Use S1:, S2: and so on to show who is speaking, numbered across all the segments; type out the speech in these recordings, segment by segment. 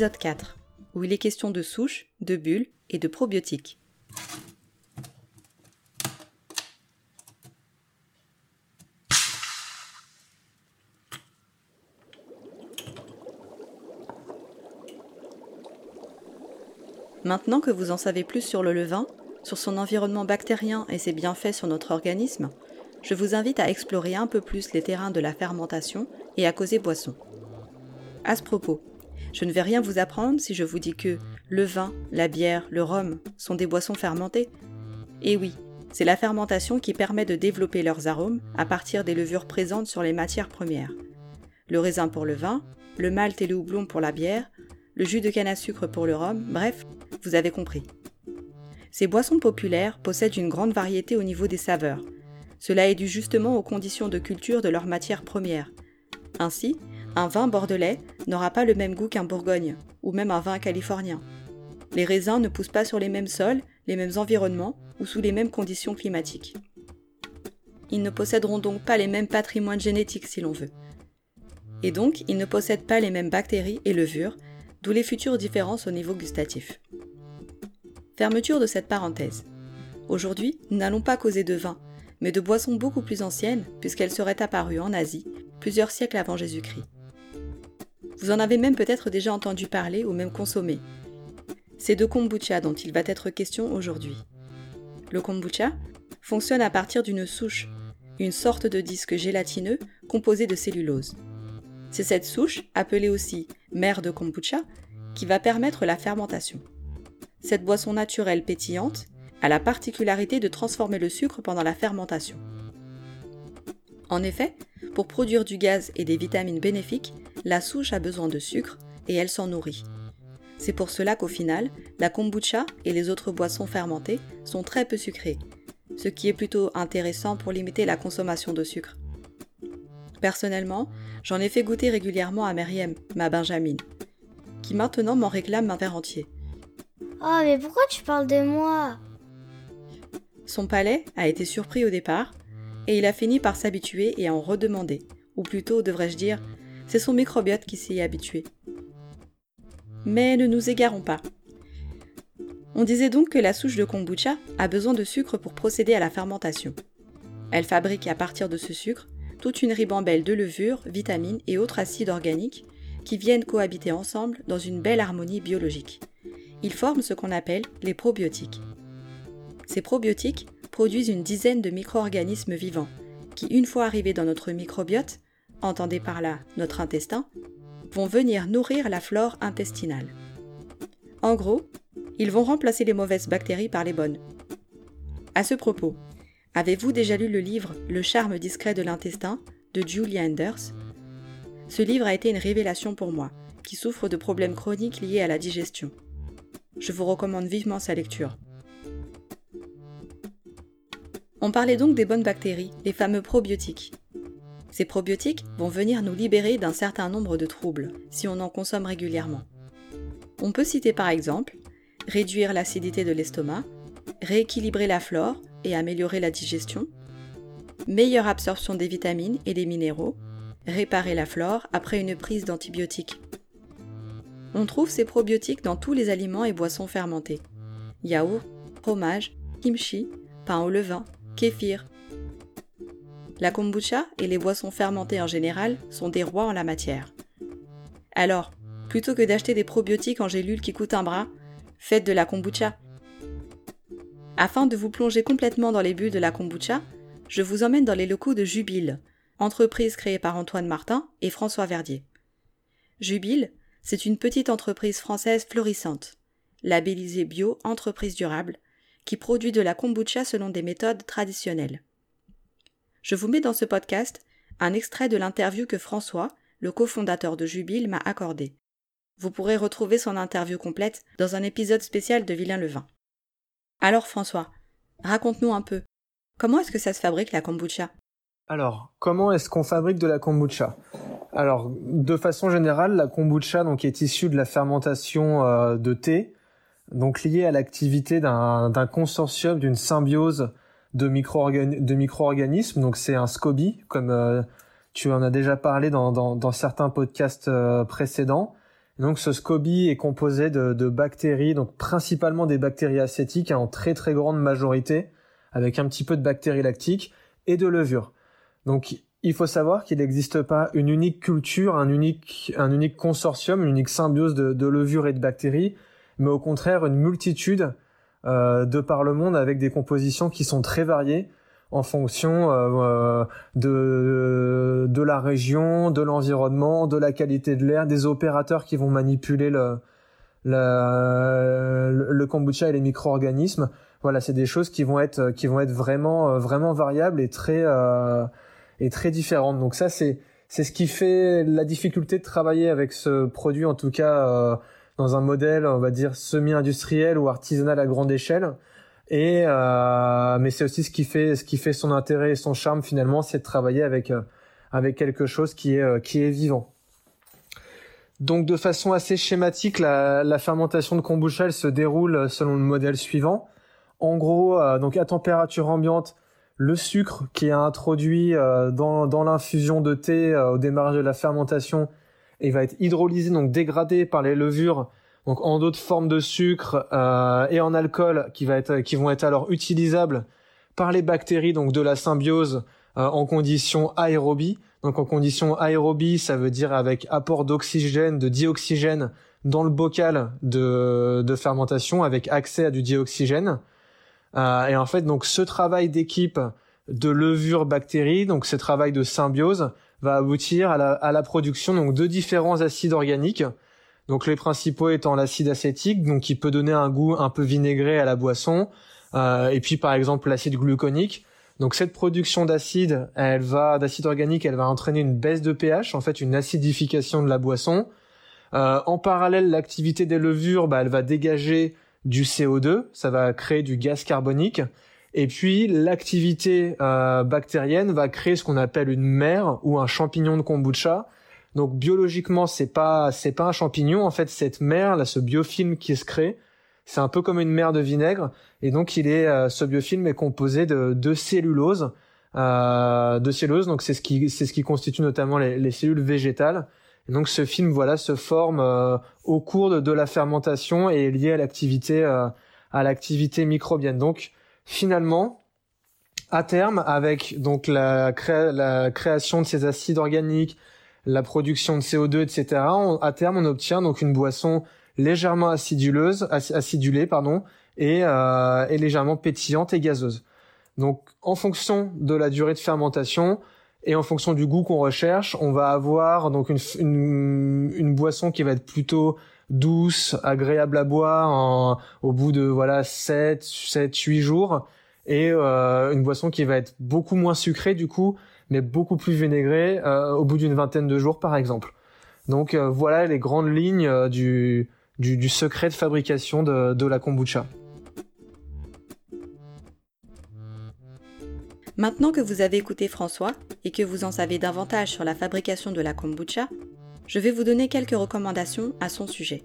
S1: Épisode 4, où il est question de souches, de bulles et de probiotiques. Maintenant que vous en savez plus sur le levain, sur son environnement bactérien et ses bienfaits sur notre organisme, je vous invite à explorer un peu plus les terrains de la fermentation et à causer boisson. À ce propos, je ne vais rien vous apprendre si je vous dis que le vin, la bière, le rhum sont des boissons fermentées. Et oui, c'est la fermentation qui permet de développer leurs arômes à partir des levures présentes sur les matières premières. Le raisin pour le vin, le malt et le houblon pour la bière, le jus de canne à sucre pour le rhum, bref, vous avez compris. Ces boissons populaires possèdent une grande variété au niveau des saveurs. Cela est dû justement aux conditions de culture de leurs matières premières. Ainsi, un vin bordelais n'aura pas le même goût qu'un Bourgogne, ou même un vin californien. Les raisins ne poussent pas sur les mêmes sols, les mêmes environnements ou sous les mêmes conditions climatiques. Ils ne posséderont donc pas les mêmes patrimoines génétiques si l'on veut. Et donc, ils ne possèdent pas les mêmes bactéries et levures, d'où les futures différences au niveau gustatif. Fermeture de cette parenthèse. Aujourd'hui, nous n'allons pas causer de vin, mais de boissons beaucoup plus anciennes, puisqu'elles seraient apparues en Asie plusieurs siècles avant Jésus-Christ. Vous en avez même peut-être déjà entendu parler ou même consommé. C'est de kombucha dont il va être question aujourd'hui. Le kombucha fonctionne à partir d'une souche, une sorte de disque gélatineux composé de cellulose. C'est cette souche, appelée aussi mère de kombucha, qui va permettre la fermentation. Cette boisson naturelle pétillante a la particularité de transformer le sucre pendant la fermentation. En effet, pour produire du gaz et des vitamines bénéfiques, la souche a besoin de sucre et elle s'en nourrit. C'est pour cela qu'au final, la kombucha et les autres boissons fermentées sont très peu sucrées, ce qui est plutôt intéressant pour limiter la consommation de sucre. Personnellement, j'en ai fait goûter régulièrement à Meriem, ma Benjamine, qui maintenant m'en réclame un verre entier.
S2: Oh, mais pourquoi tu parles de moi?
S1: Son palais a été surpris au départ, et il a fini par s'habituer et en redemander. Ou plutôt, devrais-je dire, c'est son microbiote qui s'y est habitué. Mais ne nous égarons pas. On disait donc que la souche de kombucha a besoin de sucre pour procéder à la fermentation. Elle fabrique à partir de ce sucre toute une ribambelle de levures, vitamines et autres acides organiques qui viennent cohabiter ensemble dans une belle harmonie biologique. Ils forment ce qu'on appelle les probiotiques. Ces probiotiques produisent une dizaine de micro-organismes vivants, qui, une fois arrivés dans notre microbiote, entendez par là notre intestin, vont venir nourrir la flore intestinale. En gros, ils vont remplacer les mauvaises bactéries par les bonnes. À ce propos, avez-vous déjà lu le livre Le charme discret de l'intestin de Julia Anders Ce livre a été une révélation pour moi, qui souffre de problèmes chroniques liés à la digestion. Je vous recommande vivement sa lecture. On parlait donc des bonnes bactéries, les fameux probiotiques. Ces probiotiques vont venir nous libérer d'un certain nombre de troubles si on en consomme régulièrement. On peut citer par exemple réduire l'acidité de l'estomac, rééquilibrer la flore et améliorer la digestion, meilleure absorption des vitamines et des minéraux, réparer la flore après une prise d'antibiotiques. On trouve ces probiotiques dans tous les aliments et boissons fermentés. Yaourt, fromage, kimchi, pain au levain, kéfir. La kombucha et les boissons fermentées en général sont des rois en la matière. Alors, plutôt que d'acheter des probiotiques en gélules qui coûtent un bras, faites de la kombucha. Afin de vous plonger complètement dans les bulles de la kombucha, je vous emmène dans les locaux de Jubile, entreprise créée par Antoine Martin et François Verdier. Jubile, c'est une petite entreprise française florissante, labellisée bio entreprise durable, qui produit de la kombucha selon des méthodes traditionnelles. Je vous mets dans ce podcast un extrait de l'interview que François, le cofondateur de Jubile, m'a accordé. Vous pourrez retrouver son interview complète dans un épisode spécial de Vilain le vin. Alors François, raconte-nous un peu. Comment est-ce que ça se fabrique la kombucha?
S3: Alors, comment est-ce qu'on fabrique de la kombucha? Alors, de façon générale, la kombucha donc est issue de la fermentation euh, de thé, donc liée à l'activité d'un consortium, d'une symbiose de micro-organismes. donc c'est un SCOBY, comme euh, tu en as déjà parlé dans, certains podcasts euh, précédents. Donc ce SCOBY est composé de, bactéries, donc principalement des bactéries acétiques hein, en très très grande majorité, avec un petit peu de bactéries lactiques et de levure. Donc il faut savoir qu'il n'existe pas une unique culture, un unique, un unique consortium, une unique symbiose de, de levure et de bactéries, mais au contraire une multitude de par le monde avec des compositions qui sont très variées en fonction euh, de, de la région, de l'environnement, de la qualité de l'air, des opérateurs qui vont manipuler le, le, le kombucha et les micro-organismes. Voilà, c'est des choses qui vont être qui vont être vraiment vraiment variables et très euh, et très différentes. Donc ça c'est c'est ce qui fait la difficulté de travailler avec ce produit en tout cas euh, dans un modèle on va dire semi-industriel ou artisanal à grande échelle et euh, mais c'est aussi ce qui fait ce qui fait son intérêt et son charme finalement, c'est de travailler avec euh, avec quelque chose qui est euh, qui est vivant. Donc de façon assez schématique, la, fermentation de kombucha elle se déroule selon le modèle suivant. En gros, donc à température ambiante, le sucre qui est introduit dans, dans l'infusion de thé au démarrage de la fermentation, il va être hydrolysé, donc dégradé par les levures donc en d'autres formes de sucre euh, et en alcool qui va être qui vont être alors utilisables par les bactéries donc de la symbiose euh, en conditions aérobie. Donc en conditions aérobie, ça veut dire avec apport d'oxygène, de dioxygène dans le bocal de, de fermentation avec accès à du dioxygène. Euh, et en fait, donc ce travail d'équipe de levure bactérie, donc ce travail de symbiose, va aboutir à la, à la production donc de différents acides organiques donc les principaux étant l'acide acétique, donc qui peut donner un goût un peu vinaigré à la boisson, euh, et puis par exemple l'acide gluconique. Donc cette production d'acide, elle va d'acide organique, elle va entraîner une baisse de pH, en fait une acidification de la boisson. Euh, en parallèle, l'activité des levures, bah, elle va dégager du CO2, ça va créer du gaz carbonique. Et puis l'activité euh, bactérienne va créer ce qu'on appelle une mer ou un champignon de kombucha, donc biologiquement, c'est pas c'est pas un champignon en fait. Cette mer là, ce biofilm qui se crée, c'est un peu comme une mer de vinaigre. Et donc il est euh, ce biofilm est composé de, de cellulose, euh, de cellulose. Donc c'est ce qui c'est ce qui constitue notamment les, les cellules végétales. Et donc ce film voilà se forme euh, au cours de, de, la fermentation et est lié à l'activité euh, à l'activité microbienne. Donc finalement à terme avec donc la, création de ces acides organiques la production de CO2, etc. à terme, on obtient donc une boisson légèrement aciduleuse, acidulée, pardon, et, euh, et légèrement pétillante et gazeuse. Donc, en fonction de la durée de fermentation et en fonction du goût qu'on recherche, on va avoir donc une, une, une, boisson qui va être plutôt douce, agréable à boire au bout de voilà 7, 7, 8 jours et euh, une boisson qui va être beaucoup moins sucrée du coup mais beaucoup plus vinaigré euh, au bout d'une vingtaine de jours par exemple. Donc euh, voilà les grandes lignes du, du, secret de fabrication de, de la kombucha.
S1: Maintenant que vous avez écouté François et que vous en savez davantage sur la fabrication de la kombucha, je vais vous donner quelques recommandations à son sujet.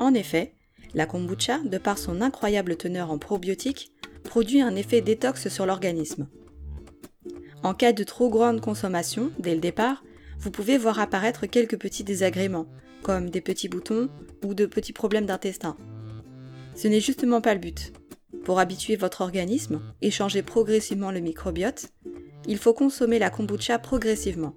S1: En effet, la kombucha, de par son incroyable teneur en probiotiques, produit un effet détox sur l'organisme. En cas de trop grande consommation, dès le départ, vous pouvez voir apparaître quelques petits désagréments, comme des petits boutons ou de petits problèmes d'intestin. Ce n'est justement pas le but. Pour habituer votre organisme et changer progressivement le microbiote, il faut consommer la kombucha progressivement.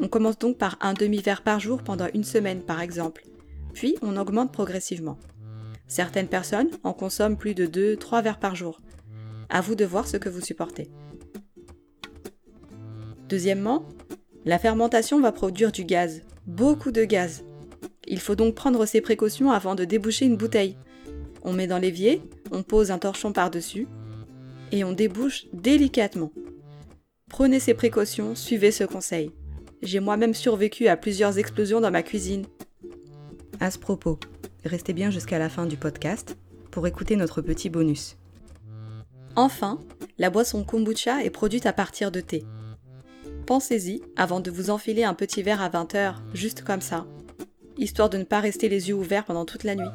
S1: On commence donc par un demi-verre par jour pendant une semaine par exemple, puis on augmente progressivement. Certaines personnes en consomment plus de 2-3 verres par jour. À vous de voir ce que vous supportez. Deuxièmement, la fermentation va produire du gaz, beaucoup de gaz. Il faut donc prendre ses précautions avant de déboucher une bouteille. On met dans l'évier, on pose un torchon par-dessus et on débouche délicatement. Prenez ces précautions, suivez ce conseil. J'ai moi-même survécu à plusieurs explosions dans ma cuisine. À ce propos, restez bien jusqu'à la fin du podcast pour écouter notre petit bonus. Enfin, la boisson kombucha est produite à partir de thé. Pensez-y avant de vous enfiler un petit verre à 20h, juste comme ça, histoire de ne pas rester les yeux ouverts pendant toute la nuit.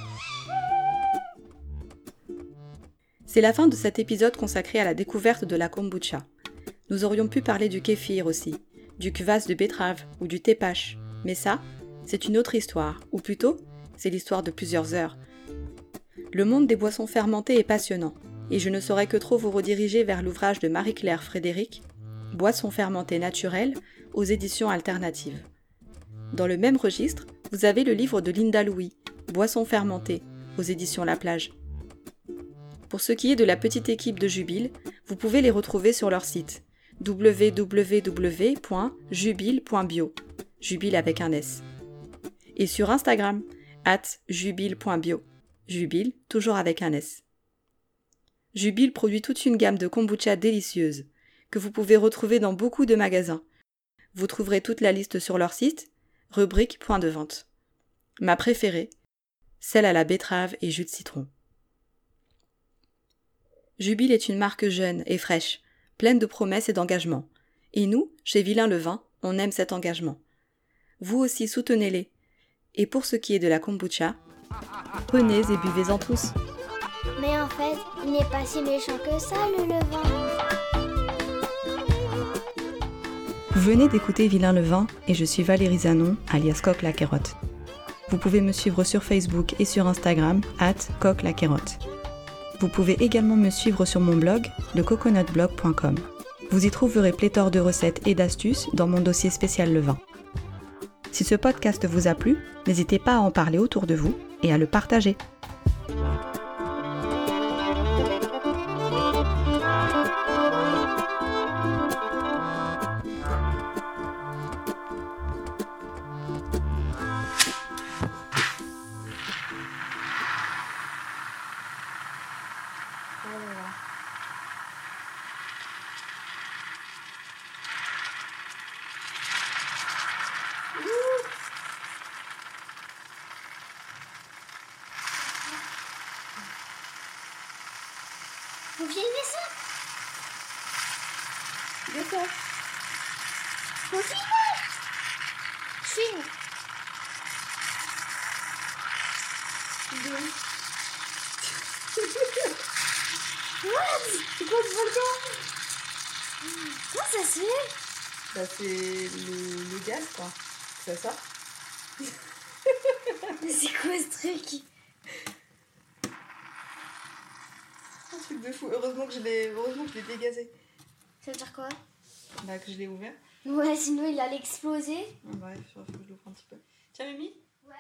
S1: C'est la fin de cet épisode consacré à la découverte de la kombucha. Nous aurions pu parler du kéfir aussi, du kvass de betterave ou du tepache, mais ça, c'est une autre histoire, ou plutôt, c'est l'histoire de plusieurs heures. Le monde des boissons fermentées est passionnant, et je ne saurais que trop vous rediriger vers l'ouvrage de Marie-Claire Frédéric, Boissons fermentées naturelles, aux éditions alternatives. Dans le même registre, vous avez le livre de Linda Louis, Boissons fermentées, aux éditions La Plage. Pour ce qui est de la petite équipe de Jubile, vous pouvez les retrouver sur leur site www.jubile.bio, jubile avec un S. Et sur Instagram, at jubile.bio, jubile toujours avec un S. Jubile produit toute une gamme de kombucha délicieuses que vous pouvez retrouver dans beaucoup de magasins. Vous trouverez toute la liste sur leur site, rubrique point de vente. Ma préférée, celle à la betterave et jus de citron. Jubile est une marque jeune et fraîche, pleine de promesses et d'engagement. Et nous, chez Vilain le Vin, on aime cet engagement. Vous aussi soutenez-les. Et pour ce qui est de la kombucha, prenez et buvez-en tous.
S2: Mais en fait, il n'est pas si méchant que ça, le levain.
S1: Vous venez d'écouter Vilain le Vin et je suis Valérie Zanon, alias Coq la Carotte. Vous pouvez me suivre sur Facebook et sur Instagram, at Coq la Carotte. Vous pouvez également me suivre sur mon blog, lecoconutblog.com. Vous y trouverez pléthore de recettes et d'astuces dans mon dossier spécial le vin. Si ce podcast vous a plu, n'hésitez pas à en parler autour de vous et à le partager.
S2: Vous filmez ça
S1: De quoi?
S2: Filmez Je filme. What? C'est quoi ce volcan? Comment ça se fait?
S1: Bah c'est le, le gaz quoi. C'est ça
S2: Mais c'est quoi ce truc?
S1: Truc de fou. Heureusement que je l'ai, heureusement que je l'ai dégazé.
S2: Ça veut dire quoi?
S1: Bah que je l'ai ouvert.
S2: Ouais, sinon il allait exploser.
S1: Bref, il faut que je l'ouvre un petit peu. Tiens Mimi?
S2: Ouais.